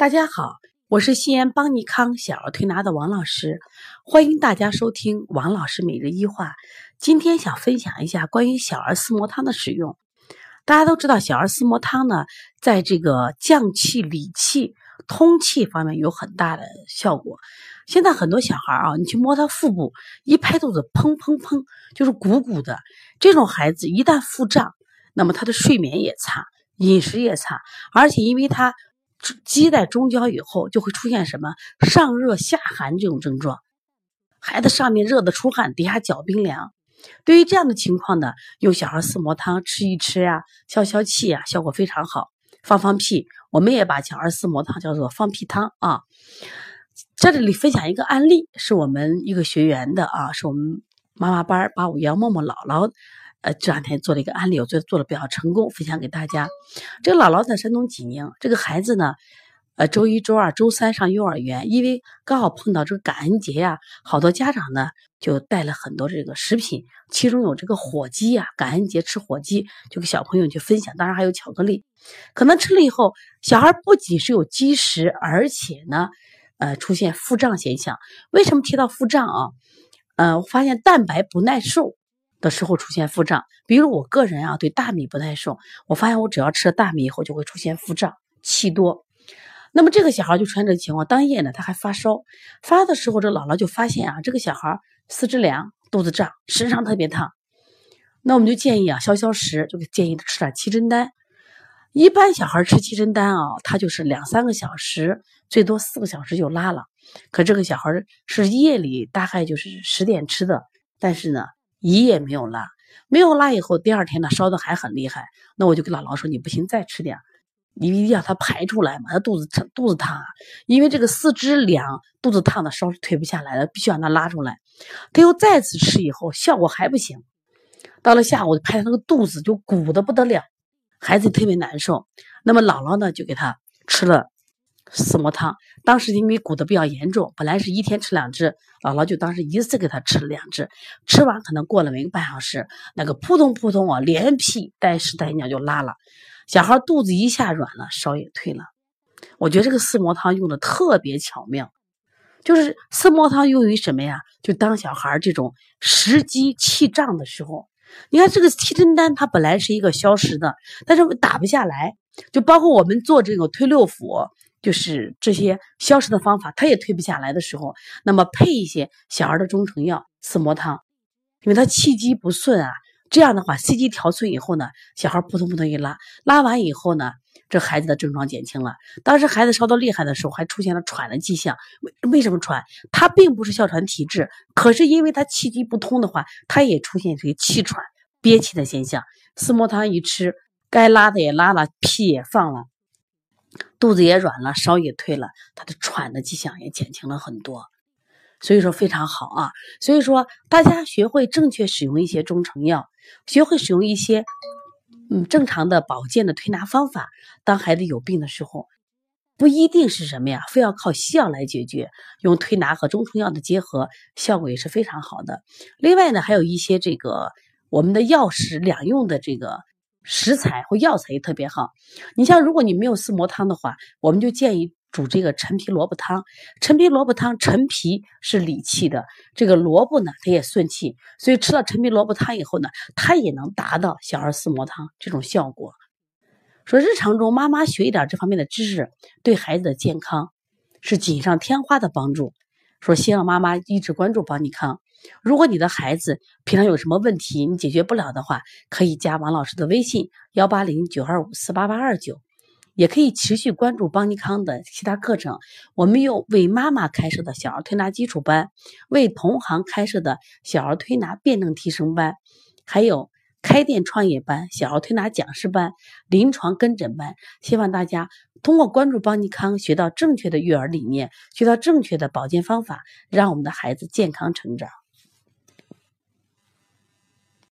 大家好，我是西安邦尼康小儿推拿的王老师，欢迎大家收听王老师每日一话。今天想分享一下关于小儿四磨汤的使用。大家都知道，小儿四磨汤呢，在这个降气、理气、通气方面有很大的效果。现在很多小孩啊，你去摸他腹部，一拍肚子，砰砰砰，就是鼓鼓的。这种孩子一旦腹胀，那么他的睡眠也差，饮食也差，而且因为他。积在中焦以后，就会出现什么上热下寒这种症状，孩子上面热的出汗，底下脚冰凉。对于这样的情况呢，用小儿四磨汤吃一吃呀，消消气呀，效果非常好。放放屁，我们也把小儿四磨汤叫做放屁汤啊。在这里分享一个案例，是我们一个学员的啊，是我们妈妈班把五幺默默姥姥。呃，这两天做了一个案例，我觉得做的比较成功，分享给大家。这个姥姥在山东济宁，这个孩子呢，呃，周一、周二、周三上幼儿园，因为刚好碰到这个感恩节呀，好多家长呢就带了很多这个食品，其中有这个火鸡呀，感恩节吃火鸡，就给小朋友去分享，当然还有巧克力。可能吃了以后，小孩不仅是有积食，而且呢，呃，出现腹胀现象。为什么提到腹胀啊？呃，发现蛋白不耐受。的时候出现腹胀，比如我个人啊对大米不耐受，我发现我只要吃了大米以后就会出现腹胀、气多。那么这个小孩就出现这个情况，当夜呢他还发烧，发的时候这姥姥就发现啊这个小孩四肢凉、肚子胀、身上特别烫，那我们就建议啊消消食，就建议他吃点七珍丹。一般小孩吃七珍丹啊，他就是两三个小时，最多四个小时就拉了。可这个小孩是夜里大概就是十点吃的，但是呢。一夜没有拉，没有拉以后，第二天呢烧的还很厉害。那我就跟姥姥说：“你不行，再吃点，你一定要他排出来嘛。他肚子疼，肚子烫，因为这个四肢凉，肚子烫的烧是退不下来的，必须让他拉出来。他又再次吃以后，效果还不行。到了下午，拍他那个肚子就鼓的不得了，孩子特别难受。那么姥姥呢，就给他吃了。”四磨汤，当时因为鼓的比较严重，本来是一天吃两只，姥姥就当时一次给他吃了两只，吃完可能过了没半小时，那个扑通扑通啊，连屁带屎带尿就拉了，小孩肚子一下软了，烧也退了。我觉得这个四磨汤用的特别巧妙，就是四磨汤用于什么呀？就当小孩这种食积气胀的时候，你看这个七珍丹它本来是一个消食的，但是打不下来，就包括我们做这个推六腑。就是这些消食的方法，他也退不下来的时候，那么配一些小儿的中成药四磨汤，因为他气机不顺啊，这样的话气机调顺以后呢，小孩扑通扑通一拉，拉完以后呢，这孩子的症状减轻了。当时孩子烧到厉害的时候，还出现了喘的迹象。为为什么喘？他并不是哮喘体质，可是因为他气机不通的话，他也出现这个气喘、憋气的现象。四磨汤一吃，该拉的也拉了，屁也放了。肚子也软了，烧也退了，他的喘的迹象也减轻了很多，所以说非常好啊。所以说大家学会正确使用一些中成药，学会使用一些嗯正常的保健的推拿方法。当孩子有病的时候，不一定是什么呀，非要靠西药来解决，用推拿和中成药的结合，效果也是非常好的。另外呢，还有一些这个我们的药食两用的这个。食材或药材也特别好，你像如果你没有四磨汤的话，我们就建议煮这个陈皮萝卜汤。陈皮萝卜汤，陈皮是理气的，这个萝卜呢它也顺气，所以吃了陈皮萝卜汤以后呢，它也能达到小儿四磨汤这种效果。说日常中妈妈学一点这方面的知识，对孩子的健康是锦上添花的帮助。说希望妈妈一直关注邦尼康。如果你的孩子平常有什么问题，你解决不了的话，可以加王老师的微信幺八零九二五四八八二九，也可以持续关注邦尼康的其他课程。我们有为妈妈开设的小儿推拿基础班，为同行开设的小儿推拿辩证提升班，还有开店创业班、小儿推拿讲师班、临床跟诊班。希望大家通过关注邦尼康，学到正确的育儿理念，学到正确的保健方法，让我们的孩子健康成长。